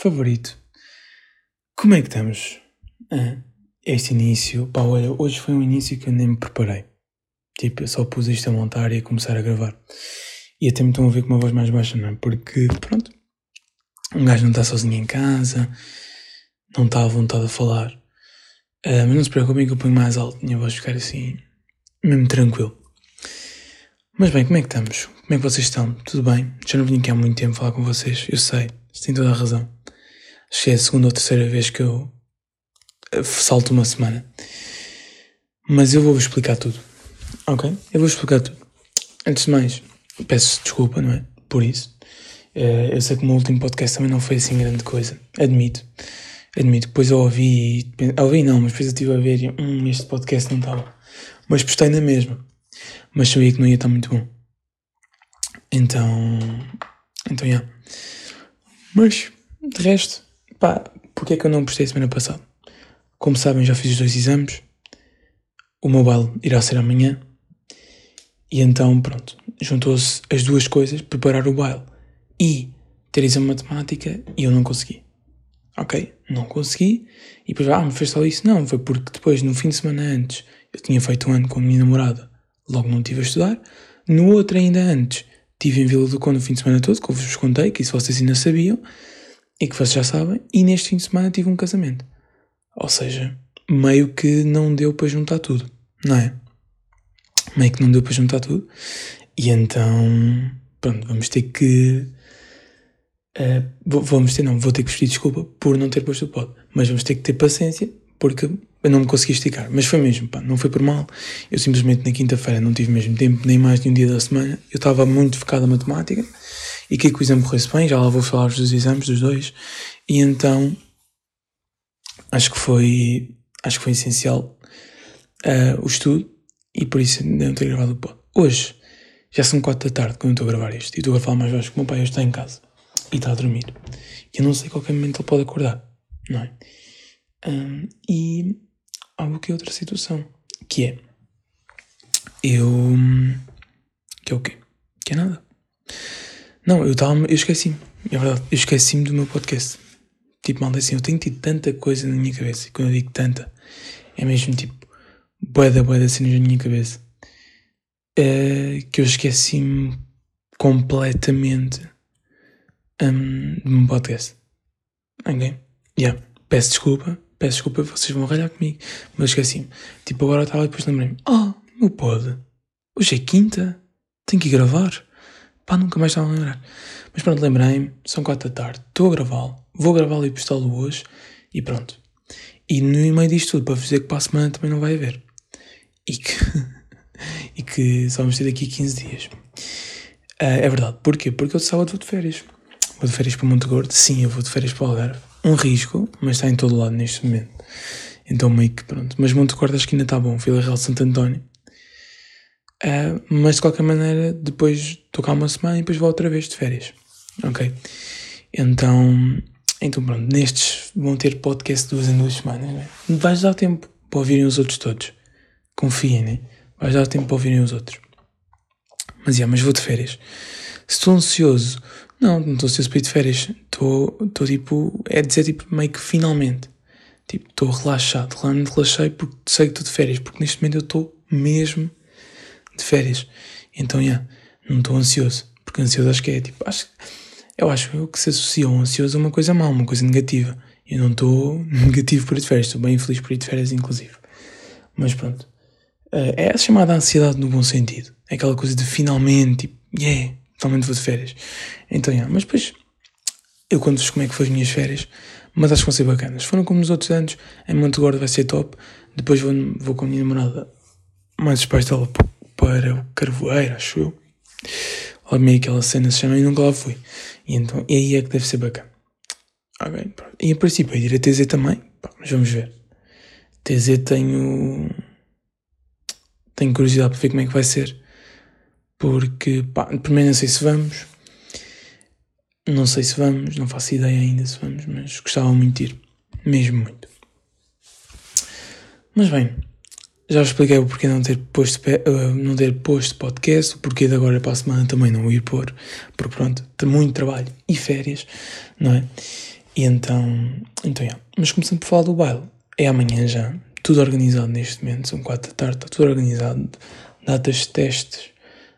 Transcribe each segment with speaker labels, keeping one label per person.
Speaker 1: favorito. Como é que estamos? Ah, este início, pá, olha, hoje foi um início que eu nem me preparei. Tipo, eu só pus isto a montar e a começar a gravar. E até me estão a ver com uma voz mais baixa, não é? Porque, pronto, um gajo não está sozinho em casa, não está à vontade de falar. Uh, mas não se preocupem que eu ponho mais alto, minha voz ficar assim, mesmo tranquilo. Mas bem, como é que estamos? Como é que vocês estão? Tudo bem? Já não vim aqui há muito tempo falar com vocês, eu sei, você tem toda a razão. Acho que é a segunda ou terceira vez que eu eh, salto uma semana. Mas eu vou-vos explicar tudo. Ok? Eu vou explicar tudo. Antes de mais, peço desculpa, não é? Por isso. Uh, eu sei que o meu último podcast também não foi assim grande coisa. Admito. Admito. Depois eu ouvi e. Ouvi não, mas depois eu estive a ver e. Hum, este podcast não estava. Mas postei na mesma. Mas sabia que não ia estar muito bom. Então. Então, já. Yeah. Mas, de resto, pá, porque é que eu não postei semana passada? Como sabem, já fiz os dois exames. O mobile irá ser amanhã. E então, pronto, juntou-se as duas coisas, preparar o baile e ter exame de matemática, e eu não consegui. Ok? Não consegui. E depois, ah, me fez só isso? Não, foi porque depois, no fim de semana antes, eu tinha feito um ano com a minha namorada, logo não estive a estudar. No outro, ainda antes, Estive em Vila do Conde o fim de semana todo, que eu vos contei, que isso vocês ainda sabiam, e que vocês já sabem, e neste fim de semana tive um casamento. Ou seja, meio que não deu para juntar tudo, não é? Meio que não deu para juntar tudo. E então, pronto, vamos ter que. Uh, vamos ter, não, vou ter que pedir desculpa por não ter posto o pod, mas vamos ter que ter paciência, porque eu não me consegui esticar, mas foi mesmo, pá, não foi por mal. Eu simplesmente na quinta-feira não tive mesmo tempo, nem mais de um dia da semana. Eu estava muito focado na matemática e queria que o exame corresse bem. Já lá vou falar dos exames, dos dois. E então acho que foi, acho que foi essencial uh, o estudo e por isso não ter gravado o. Hoje já são quatro da tarde quando estou a gravar isto e estou a falar mais baixo que o meu pai hoje está em casa e está a dormir. E eu não sei qualquer momento ele pode acordar, não é? Um, e há que outra situação, que é eu que é o quê? Que é nada. Não, eu estava eu esqueci-me, é verdade, eu esqueci-me do meu podcast. Tipo, mal assim, eu tenho tido tanta coisa na minha cabeça, e quando eu digo tanta, é mesmo tipo, boeda, boeda cenas na minha cabeça, é, que eu esqueci-me completamente um, do meu podcast. Ok? Yeah. Peço desculpa, peço desculpa, vocês vão ralhar comigo. Mas esqueci-me. Tipo, agora estava e depois lembrei-me: Ah, oh, meu pode. Hoje é quinta, tenho que gravar. Pá, nunca mais estava a lembrar. Mas pronto, lembrei-me, são quatro da tarde, estou a gravá-lo, vou gravá-lo e postá-lo hoje e pronto. E no meio disto tudo, para vos dizer que para a semana também não vai haver. E que, e que só vamos ter daqui 15 dias. Uh, é verdade. Porquê? Porque eu de sábado vou de férias. Vou de férias para Monte Gordo. Sim, eu vou de férias para o Algarve um risco, mas está em todo lado neste momento. Então meio que pronto. Mas Monte Corda acho que ainda está bom, Vila Real Santo António. Uh, mas de qualquer maneira, depois estou cá uma semana e depois vou outra vez de férias. Ok? Então, então pronto, nestes vão ter podcast duas em duas semanas, né? Vais dar tempo para ouvirem os outros todos. Confiem, né? Vais dar tempo para ouvirem os outros. Mas, yeah, mas vou de férias. Estou ansioso não, não estou ansioso para ir de férias. Estou, estou tipo, é dizer tipo meio que finalmente. Tipo, estou relaxado. Realmente relaxei porque sei que estou de férias. Porque neste momento eu estou mesmo de férias. Então, yeah, não estou ansioso. Porque ansioso acho que é tipo, acho, eu acho que se associa um ansioso a uma coisa má, uma coisa negativa. Eu não estou negativo por ir de férias. Estou bem feliz por ir de férias, inclusive. Mas pronto. Uh, é a chamada ansiedade no bom sentido. É aquela coisa de finalmente, tipo, yeah, totalmente vou de férias. Então, yeah, mas depois eu conto-vos como é que foi as minhas férias, mas acho que vão ser bacanas. Foram como nos outros anos, em Monte Gordo vai ser top. Depois vou, vou com a minha namorada mais os pais para o Carvoeiro, acho eu. Lá meio aquela cena se chama e nunca lá fui. E então, e aí é que deve ser bacana. Ok, E a princípio, eu ir a TZ também, mas vamos ver. TZ tenho. Tenho curiosidade para ver como é que vai ser porque, pá, primeiro não sei se vamos, não sei se vamos, não faço ideia ainda se vamos, mas gostava muito de ir, mesmo muito. Mas bem, já expliquei o porquê não ter posto, uh, não ter posto podcast, o porquê de agora para a semana também não ir pôr, porque pronto, tem muito trabalho e férias, não é? E então, então yeah. Mas começando por falar do baile, é amanhã já, tudo organizado neste momento, são quatro da tarde, está tudo organizado, datas de testes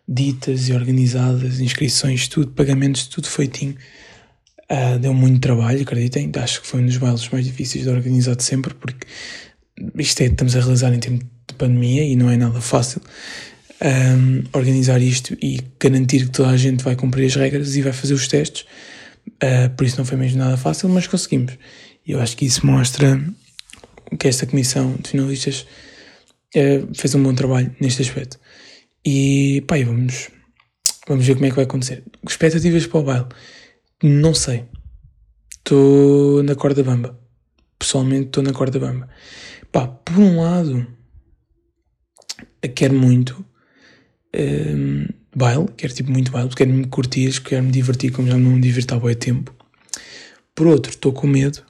Speaker 1: ditas e organizadas, inscrições, tudo, pagamentos, tudo feitinho. Uh, deu muito trabalho, acreditem, acho que foi um dos bailes mais difíceis de organizar de sempre, porque isto é, estamos a realizar em tempo pandemia e não é nada fácil um, organizar isto e garantir que toda a gente vai cumprir as regras e vai fazer os testes. Uh, por isso não foi mesmo nada fácil, mas conseguimos. E eu acho que isso mostra que esta comissão de finalistas uh, fez um bom trabalho neste aspecto. E pá, vamos, vamos ver como é que vai acontecer. Expectativas para o baile? Não sei. Estou na corda bamba. Pessoalmente estou na corda bamba. Pá, por um lado, quero muito um, baile, quero tipo muito baile, quero me curtir, quero me divertir como já não me diverti há bem tempo. Por outro, estou com medo,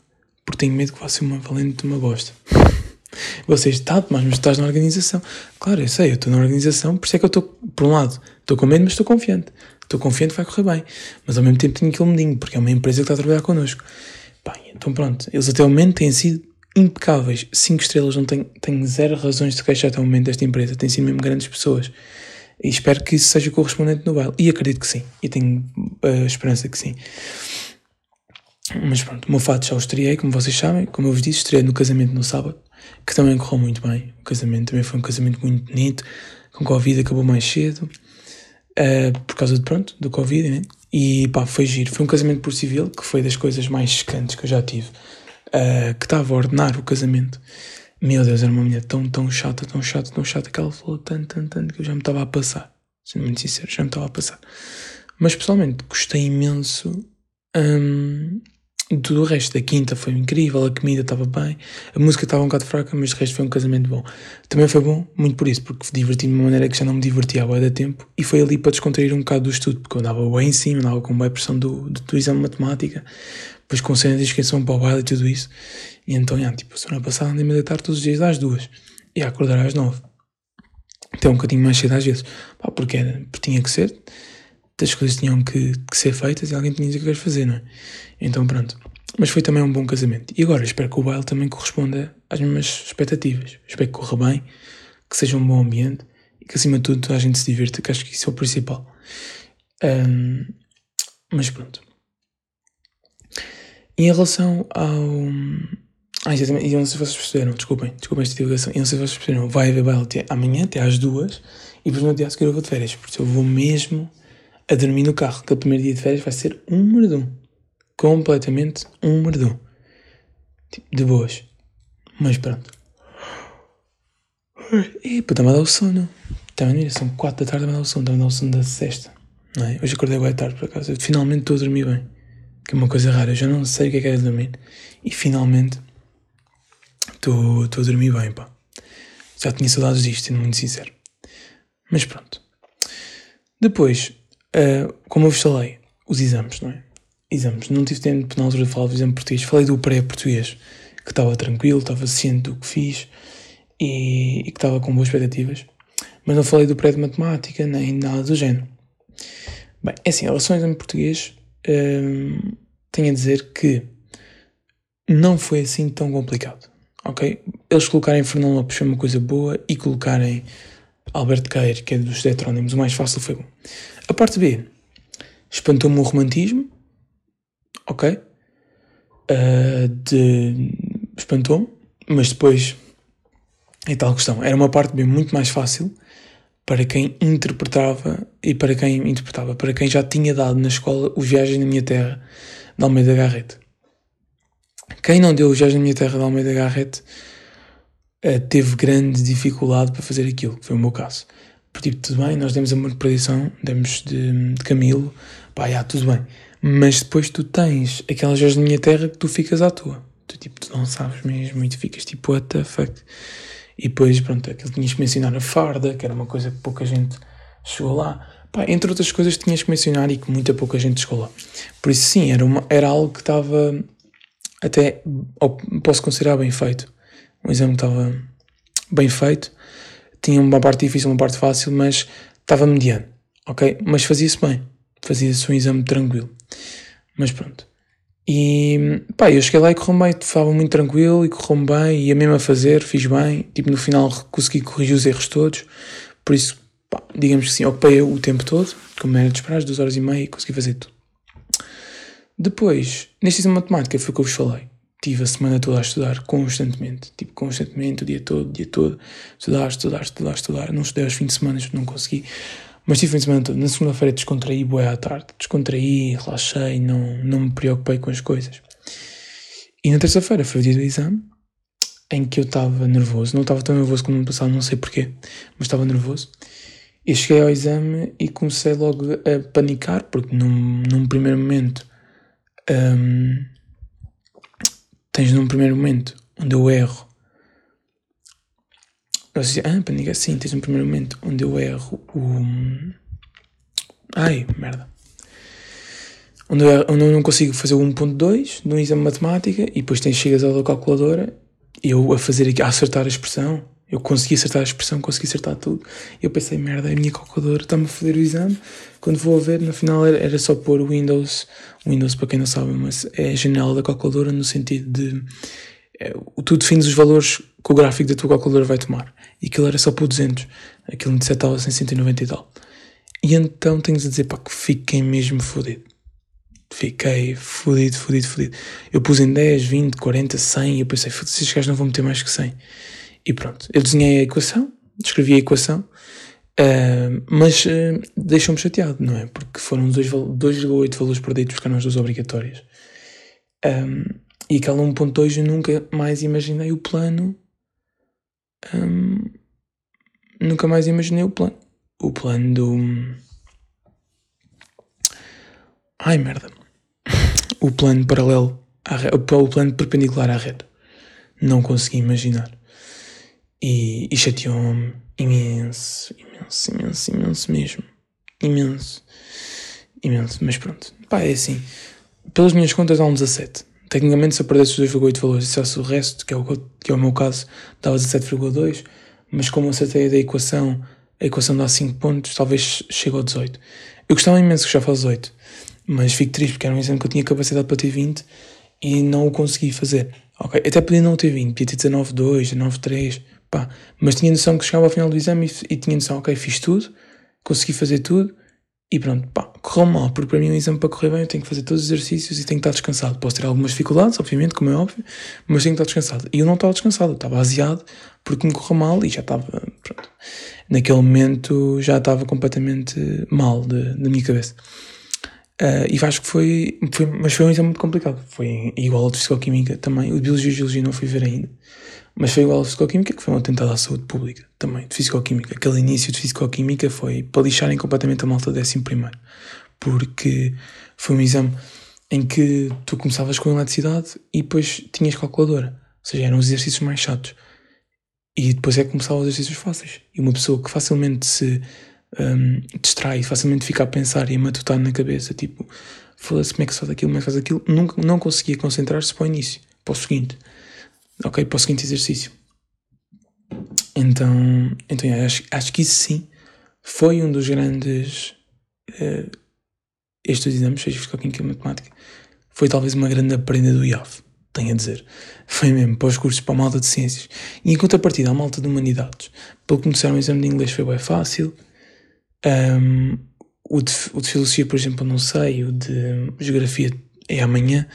Speaker 1: porque tenho medo que vá ser uma valente de uma bosta. Vocês, tá, mas, estás na organização. Claro, eu sei, eu estou na organização, por isso é que eu estou, por um lado, estou com medo, mas estou confiante. Estou confiante que vai correr bem. Mas ao mesmo tempo tenho aquele medinho, porque é uma empresa que está a trabalhar connosco. Pá, então pronto, eles até o momento têm sido impecáveis. 5 estrelas, não tenho, tenho zero razões de queixar até o momento desta empresa. Têm sido mesmo grandes pessoas. E espero que isso seja correspondente no baile. E acredito que sim. E tenho uh, esperança que sim. Mas pronto, o meu fato já o estreiei, como vocês sabem. Como eu vos disse, estreiei no casamento no sábado, que também correu muito bem. O casamento também foi um casamento muito bonito. Com Covid acabou mais cedo. Uh, por causa de, pronto, do Covid, né? E pá, foi giro. Foi um casamento por civil, que foi das coisas mais secantes que eu já tive. Uh, que estava a ordenar o casamento. Meu Deus, era uma mulher tão, tão chata, tão chata, tão chata que ela falou tanto, tanto, tanto que eu já me estava a passar. Sendo muito sincero, já me estava a passar. Mas pessoalmente gostei imenso um, do resto. Da quinta foi incrível, a comida estava bem, a música estava um bocado fraca, mas de resto foi um casamento bom. Também foi bom, muito por isso, porque diverti-me de uma maneira que já não me divertia há da tempo e foi ali para descontrair um bocado do estudo, porque eu andava bem em cima, andava com boa pressão do, do, do exame de matemática, depois com cenas de inscrição para o baile e tudo isso. E então, já, tipo, semana passada andei-me a deitar todos os dias às duas e a acordar às nove. Até um bocadinho mais cedo às vezes. Pá, porque, era, porque tinha que ser, as coisas tinham que, que ser feitas e alguém tinha que fazer, não é? Então, pronto. Mas foi também um bom casamento. E agora espero que o baile também corresponda às mesmas expectativas. Espero que corra bem, que seja um bom ambiente e que acima de tudo a gente se divirta, que acho que isso é o principal. Um, mas pronto. Em relação ao, ah, exatamente. E eu não sei se vocês perceberam, desculpem, desculpem esta divulgação. Eu não sei se vocês perceberam, vai haver baile até amanhã, até às duas, e depois no dia a seguir eu vou de férias. Porque eu vou mesmo a dormir no carro. Aquele primeiro dia de férias vai ser um merdum. Completamente um merdum. Tipo, de boas. Mas pronto. Epa, está-me a dar o sono. A são quatro da tarde, está-me a dar o sono. Está-me a dar o sono da sexta. Não é? Hoje acordei bem tarde, por acaso. Eu finalmente estou a dormir bem. Que é uma coisa rara. Eu já não sei o que é que é dormir. E finalmente Estou a dormir bem, pá. Já tinha saudades disto, sendo muito sincero. Mas pronto. Depois, uh, como eu vos falei, os exames, não é? Exames. Não tive tempo na altura de falar do exame português. Falei do pré-português, que estava tranquilo, estava ciente do que fiz e, e que estava com boas expectativas. Mas não falei do pré de matemática nem nada do género. Bem, é assim, em relação ao exame português, uh, tenho a dizer que não foi assim tão complicado ok? Eles colocarem Fernão Lopes foi uma coisa boa e colocarem Alberto Cair, que é dos heterónimos, o mais fácil foi bom. A parte B, espantou-me o romantismo, ok? Uh, de... Espantou-me, mas depois é tal questão. Era uma parte B muito mais fácil para quem interpretava e para quem interpretava, para quem já tinha dado na escola os Viagens na Minha Terra de Almeida Garrett. Quem não deu os Jazz na minha terra de Almeida Garrett uh, teve grande dificuldade para fazer aquilo, que foi o meu caso. Porque, tipo, tudo bem, nós demos Amor de Perdição, demos de, de Camilo, pá, já, tudo bem. Mas depois tu tens aquelas Jazz na minha terra que tu ficas à tua. Tu, tipo, tu não sabes mesmo e tu ficas tipo, what the fuck. E depois, pronto, aquilo tinhas que mencionar a farda, que era uma coisa que pouca gente chegou lá. Pá, entre outras coisas tinhas que mencionar e que muita pouca gente chegou lá. Por isso, sim, era, uma, era algo que estava até posso considerar bem feito. O exame estava bem feito, tinha uma parte difícil, uma parte fácil, mas estava mediano, ok? Mas fazia-se bem, fazia-se um exame tranquilo. Mas pronto. E pá, eu cheguei lá e correu bem, estava muito tranquilo e correu bem, ia mesmo a fazer, fiz bem, tipo no final consegui corrigir os erros todos, por isso, pá, digamos que sim, ocupei o tempo todo, como era de esperar, duas horas e meia e consegui fazer tudo. Depois, neste exame de matemática foi o que eu vos falei, tive a semana toda a estudar constantemente, tipo constantemente, o dia todo, o dia todo, estudar, estudar, estudar, estudar, não estudei aos fins de semana, não consegui, mas tive fim de semana todo. Na segunda-feira descontraí boé à tarde. Descontraí, relaxei, não, não me preocupei com as coisas. E na terça-feira foi o dia do exame, em que eu estava nervoso. Não estava tão nervoso como no passado, não sei porquê, mas estava nervoso. E cheguei ao exame e comecei logo a panicar, porque num, num primeiro momento. Um, tens num primeiro momento onde eu erro eu disse, ah, paniga, sim, tens um primeiro momento onde eu erro o. Ai, merda. Onde eu, onde eu não consigo fazer o 1.2 no exame de matemática e depois tens, chegas da calculadora e eu a fazer aqui, a acertar a expressão. Eu consegui acertar a expressão, consegui acertar tudo. Eu pensei, merda, a minha calculadora está-me a foder o exame. Quando vou a ver, no final era, era só pôr o Windows. O Windows, para quem não sabe, mas é a janela da calculadora no sentido de tu defines os valores que o gráfico da tua calculadora vai tomar. E aquilo era só por 200. Aquilo me estava em 190 e tal. E então tenho-vos a dizer, pá, que fiquei mesmo fodido. Fiquei fodido, fodido, fodido. Eu pus em 10, 20, 40, 100 e eu pensei, esses gajos não vão meter mais que 100. E pronto, eu desenhei a equação, descrevi a equação, uh, mas uh, deixou-me chateado, não é? Porque foram 2,8 valores perdidos porque eram as duas obrigatórias. Um, e aquela 1.2 eu nunca mais imaginei o plano. Hum, nunca mais imaginei o plano. O plano do. Ai merda. O plano paralelo. À. O plano perpendicular à rede. Não consegui imaginar. E, e chateou-me imenso, imenso, imenso, imenso mesmo. Imenso. Imenso. Mas pronto. Pá, é assim. Pelas minhas contas há um 17. Tecnicamente, se eu perdesse os 2,8 valores e dissesse o resto, que é o, que é o meu caso, dava 17,2, mas como acertei da equação, a equação dá 5 pontos, talvez chegue ao 18. Eu gostava imenso que já fosse 18, mas fico triste porque era um exame que eu tinha capacidade para ter 20 e não o consegui fazer. Ok, até podia não ter 20, podia ter 19,2, 19,3, pá, mas tinha noção que chegava ao final do exame e, e tinha noção, ok, fiz tudo, consegui fazer tudo, e pronto, pá, correu mal, porque para mim um exame para correr bem eu tenho que fazer todos os exercícios e tenho que estar descansado. Posso ter algumas dificuldades, obviamente, como é óbvio, mas tenho que estar descansado. E eu não estava descansado, eu estava aziado porque me correu mal e já estava, pronto. Naquele momento já estava completamente mal da minha cabeça. Uh, e acho que foi, foi, mas foi um exame muito complicado. Foi igual ao de Fisicoquímica também. O de Biologia e Geologia não fui ver ainda. Mas foi igual de Fisicoquímica, que foi um atentado à saúde pública também, de Fisicoquímica. Aquele início de Fisicoquímica foi para lixarem completamente a malta décimo primeiro. Porque foi um exame em que tu começavas com eletricidade e depois tinhas calculadora. Ou seja, eram os exercícios mais chatos. E depois é que começavam os exercícios fáceis. E uma pessoa que facilmente se um, distrai, facilmente fica a pensar e a matutar na cabeça, tipo, foda-se como é que se faz aquilo, como é que faz aquilo, nunca, não conseguia concentrar-se para o início, para o seguinte, ok, para o seguinte exercício. Então, então é, acho, acho que isso sim foi um dos grandes. Uh, estes exames, seja Físico-Química e Matemática, foi talvez uma grande aprenda do IAF, tenho a dizer. Foi mesmo para os cursos para a malta de ciências. E em contrapartida, a malta de humanidades, pelo que me disseram, o exame de inglês foi bem fácil, um, o, de, o de filosofia, por exemplo, não sei, o de geografia é amanhã,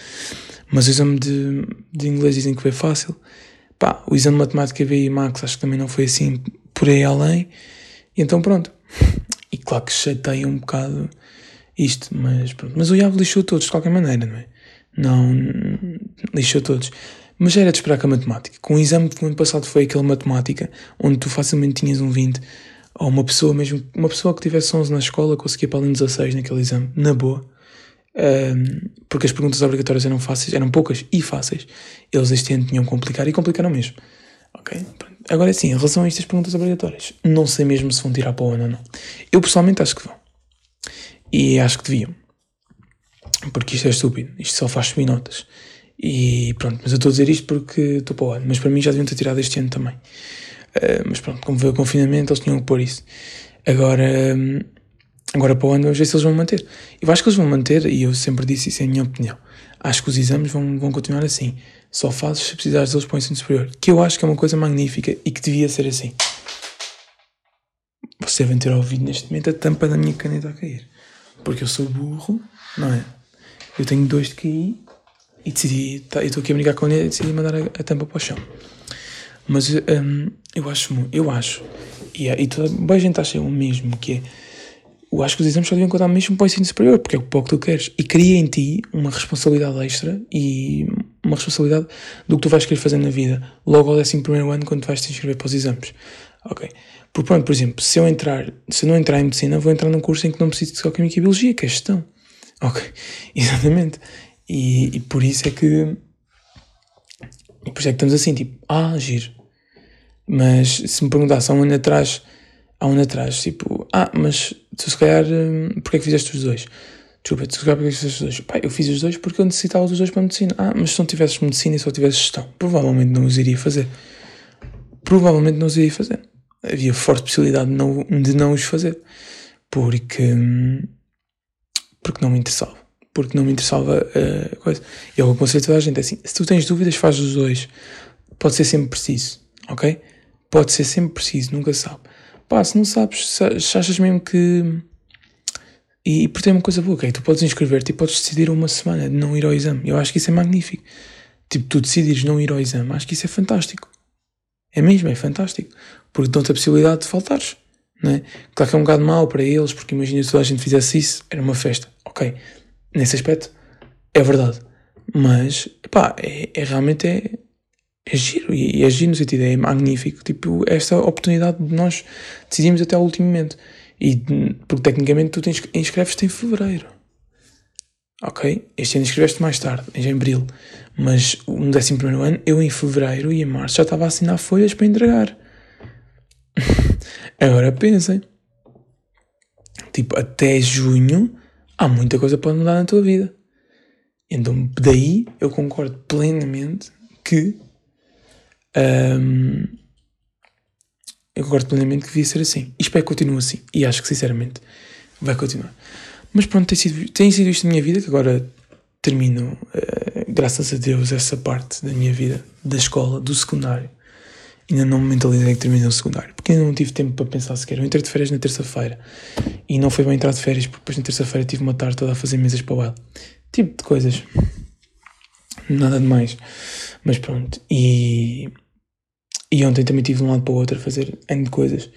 Speaker 1: mas o exame de, de inglês dizem que foi fácil. Pá, o exame de matemática e Max acho que também não foi assim por aí além. E então pronto. E claro que chateia um bocado isto, mas pronto. Mas o Iago lixou todos de qualquer maneira, não é? Não lixou todos. Mas já era de esperar com a matemática. Com o exame que o ano passado foi aquele matemática, onde tu facilmente tinhas um 20 ou uma pessoa mesmo, uma pessoa que tivesse 11 na escola conseguia para além de 16 naquele exame, na boa. Um, porque as perguntas obrigatórias eram fáceis, eram poucas e fáceis. Eles este ano tinham complicar e complicaram mesmo. Ok? Agora sim, em relação a estas perguntas obrigatórias, não sei mesmo se vão tirar para o ano ou não. Eu pessoalmente acho que vão. E acho que deviam. Porque isto é estúpido. Isto só faz subir notas. E pronto, mas eu estou a dizer isto porque estou para o ano. Mas para mim já deviam ter tirado este ano também. Uh, mas pronto, como veio o confinamento, eles tinham que pôr isso. Agora, agora para o ano, ver se eles vão manter. Eu acho que eles vão manter, e eu sempre disse isso, é a minha opinião. Acho que os exames vão, vão continuar assim. Só fazes se precisares deles para o ensino superior. Que eu acho que é uma coisa magnífica e que devia ser assim. Vocês devem ter ouvido neste momento a tampa da minha caneta a cair. Porque eu sou burro, não é? Eu tenho dois de cair e decidi. Tá, eu estou aqui a brincar com ele e decidi mandar a, a tampa para o chão. Mas um, eu acho, eu acho, e, e toda a gente acha o mesmo, que é, eu acho que os exames só deviam contar mesmo para o ensino superior, porque é o pouco que tu queres, e cria em ti uma responsabilidade extra e uma responsabilidade do que tu vais querer fazer na vida, logo ao décimo primeiro ano, quando tu vais te inscrever para os exames. Ok? Por pronto, por exemplo, se eu entrar, se eu não entrar em medicina, vou entrar num curso em que não preciso de química e biologia, que é gestão. Ok? Exatamente. E, e por isso é que. Por isso é que estamos assim, tipo, ah, giro. Mas se me perguntasse há um ano atrás, há um ano atrás, tipo, ah, mas tu se calhar, hum, porquê é que fizeste os dois? Desculpa, tu se calhar porquê é que fizeste os dois? Eu fiz os dois porque eu necessitava dos dois para medicina. Ah, mas se não tivesses medicina e só tivesses gestão, provavelmente não os iria fazer. Provavelmente não os iria fazer. Havia forte possibilidade de não, de não os fazer. Porque, hum, porque não me interessava porque não me interessava a uh, coisa. E eu aconselho toda a gente é assim: se tu tens dúvidas, faz os dois. Pode ser sempre preciso, ok? Pode ser sempre preciso, nunca sabe. Pá, se não sabes, se achas mesmo que. E, e por ter uma coisa boa, ok? Tu podes inscrever-te e podes decidir uma semana de não ir ao exame. Eu acho que isso é magnífico. Tipo, tu decidires não ir ao exame, acho que isso é fantástico. É mesmo, é fantástico. Porque dão-te a possibilidade de faltares. Não é? Claro que é um bocado mau para eles, porque imagina se toda a gente fizesse isso, era uma festa. Ok, nesse aspecto, é verdade. Mas, pá, é, é realmente é, é giro. E é giro no sentido, é magnífico. Tipo, esta oportunidade de nós decidimos até ao último momento. E, porque tecnicamente tu te inscreves-te em fevereiro. Ok? Este ano inscreveste mais tarde, em abril. Mas no décimo primeiro ano, eu em fevereiro e em março já estava a assinar folhas para entregar. Agora pensem. Tipo, até junho há muita coisa pode mudar na tua vida. Então, daí eu concordo plenamente que. Um, eu concordo plenamente que devia ser assim. E espero que continue assim. E acho que, sinceramente, vai continuar. Mas pronto, tem sido, tem sido isto na minha vida, que agora termino, uh, graças a Deus, essa parte da minha vida, da escola, do secundário ainda não me mentalizei que terminei o secundário, porque ainda não tive tempo para pensar sequer. Eu entrei de férias na terça-feira e não foi bem entrar de férias, porque depois na terça-feira tive uma tarde toda a fazer mesas para o baile. Tipo de coisas. Nada de mais. Mas pronto. E, e ontem também tive de um lado para o outro a fazer N de coisas.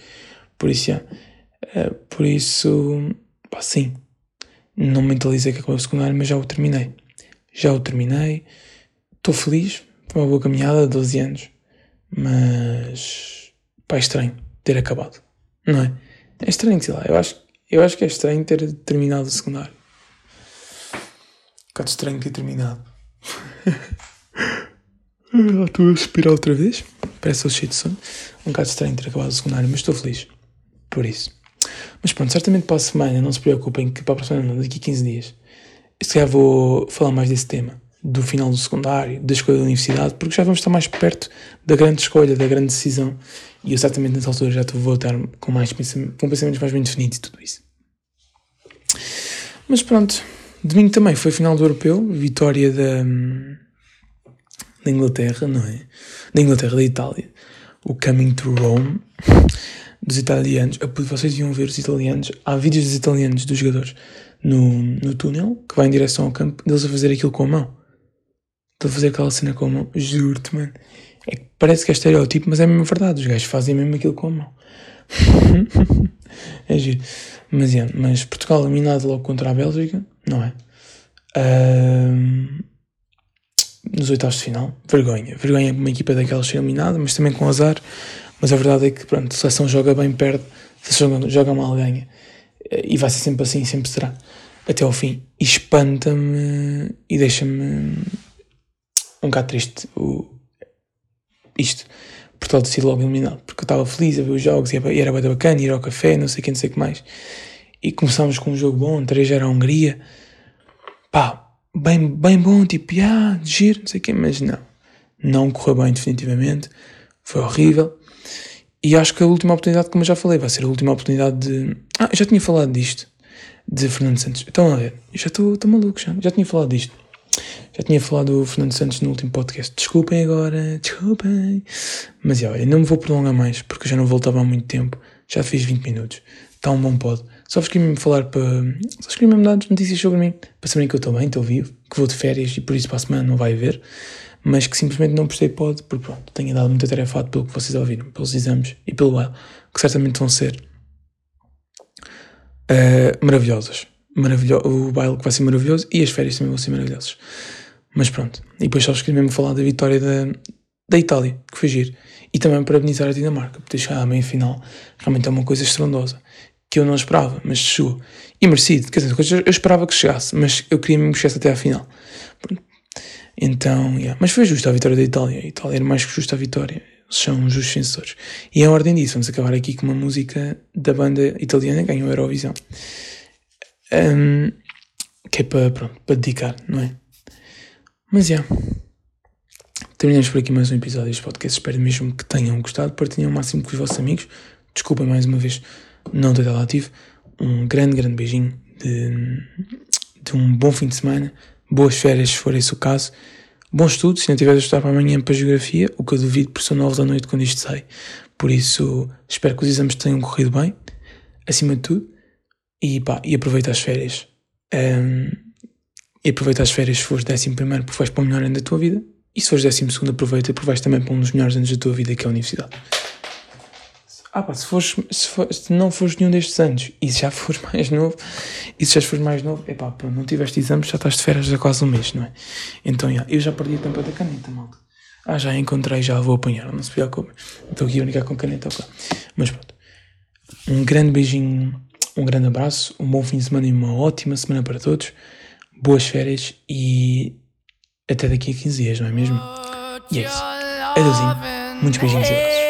Speaker 1: Por isso. Uh, por isso, pá, sim. Não me mentalizei que acabou o secundário, mas já o terminei. Já o terminei. Estou feliz. Foi uma boa caminhada, 12 anos mas. pá, é estranho ter acabado. Não é? É estranho, sei lá. Eu acho, eu acho que é estranho ter terminado o secundário. Um estranho ter terminado. Estou a respirar outra vez. Parece o sono. Um bocado estranho ter acabado o secundário, mas estou feliz. Por isso. Mas pronto, certamente para a semana, não se preocupem que para a próxima semana, daqui a 15 dias, se calhar vou falar mais desse tema do final do secundário, da escolha da universidade, porque já vamos estar mais perto da grande escolha, da grande decisão. E eu certamente nessa altura já vou estar com, mais com pensamentos mais bem definidos e tudo isso. Mas pronto, domingo também foi final do europeu, vitória da, da Inglaterra, não é? Da Inglaterra, da Itália. O Coming to Rome dos italianos. Vocês iam ver os italianos. Há vídeos dos italianos, dos jogadores, no, no túnel, que vai em direção ao campo, deles a fazer aquilo com a mão. Estou a fazer aquela cena com a mão. Juro-te, mano. É que parece que é estereótipo, mas é mesmo verdade. Os gajos fazem mesmo aquilo com a mão. é giro. Mas, yeah, mas Portugal eliminado logo contra a Bélgica, não é? Nos oitavos de final. Vergonha. Vergonha uma equipa daquelas ser eliminada, mas também com azar. Mas a verdade é que, pronto, a seleção joga bem, perde. A seleção joga mal, ganha. E vai ser sempre assim, sempre será. Até ao fim. E espanta-me e deixa-me um bocado triste o, isto, por tal de ser logo eliminado, porque eu estava feliz a ver os jogos e era bem bacana, ir ao café, não sei o que, não sei o que mais. E começámos com um jogo bom, 3 era a Hungria, pá, bem, bem bom, tipo, ah, giro, não sei o que, mas não, não correu bem definitivamente, foi horrível. E acho que a última oportunidade, como eu já falei, vai ser a última oportunidade de. Ah, eu já tinha falado disto, de Fernando Santos. Então, a ver, eu já estou maluco, já, já tinha falado disto Já tinha falado do Fernando Santos no último podcast. Desculpem agora, desculpem. Mas já, olha, não me vou prolongar mais, porque já não voltava há muito tempo. Já fiz 20 minutos. Está um bom pod. Só vos queria mesmo falar para. Só vos queria mesmo dar notícias sobre mim. Para saberem que eu estou bem, estou vivo, que vou de férias e por isso para a semana não vai haver. Mas que simplesmente não prestei pod, porque pronto, tenho dado muito atarefado pelo que vocês ouviram, pelos exames e pelo baile, que certamente vão ser uh, maravilhosas. Maravilho o baile que vai ser maravilhoso e as férias também vão ser maravilhosas. Mas pronto. E depois só vos queria mesmo falar da vitória da, da Itália, que foi giro. E também parabenizar a Dinamarca por chegado à meia final. Realmente é uma coisa estrondosa. Que eu não esperava, mas chegou. E merecido. Quer dizer, eu esperava que chegasse, mas eu queria mesmo que chegasse até à final. Então, yeah. mas foi justa a vitória da Itália. A Itália era mais que justa a vitória. São os justos vencedores. E em ordem disso, vamos acabar aqui com uma música da banda italiana que ganhou a Eurovisão. Um, que é para, pronto, para dedicar, não é? Mas, já. Yeah. Terminamos por aqui mais um episódio deste podcast. Espero mesmo que tenham gostado. Partilhem o máximo com os vossos amigos. Desculpem mais uma vez não estado ativo. Um grande, grande beijinho de, de um bom fim de semana. Boas férias, se for esse o caso. Bom estudo, se não tiveres a estudar para amanhã para Geografia, o que eu duvido, porque são nove da noite quando isto sai. Por isso, espero que os exames tenham corrido bem, acima de tudo. E pá, e aproveita as férias. Um, e aproveita as férias se fores décimo primeiro, porque vais para o melhor ano da tua vida. E se fores décimo segundo, aproveita porque vais também para um dos melhores anos da tua vida, que é a universidade. Ah pá, se, fores, se, for, se não fores nenhum destes anos e já fores mais novo, e se já fores mais novo, é pá, pronto, não tiveste exames, já estás de férias há quase um mês, não é? Então, já, eu já perdi a tampa da caneta, malta. Ah, já encontrei, já vou apanhar, não se preocupe. Estou aqui a brincar com caneta, ok. Mas pronto. Um grande beijinho, um grande abraço, um bom fim de semana e uma ótima semana para todos. Boas férias e até daqui a 15 dias, não é mesmo? E é isso. Adeusinho. Muitos beijinhos e abraços.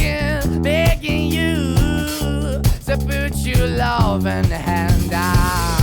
Speaker 2: you love and hand out.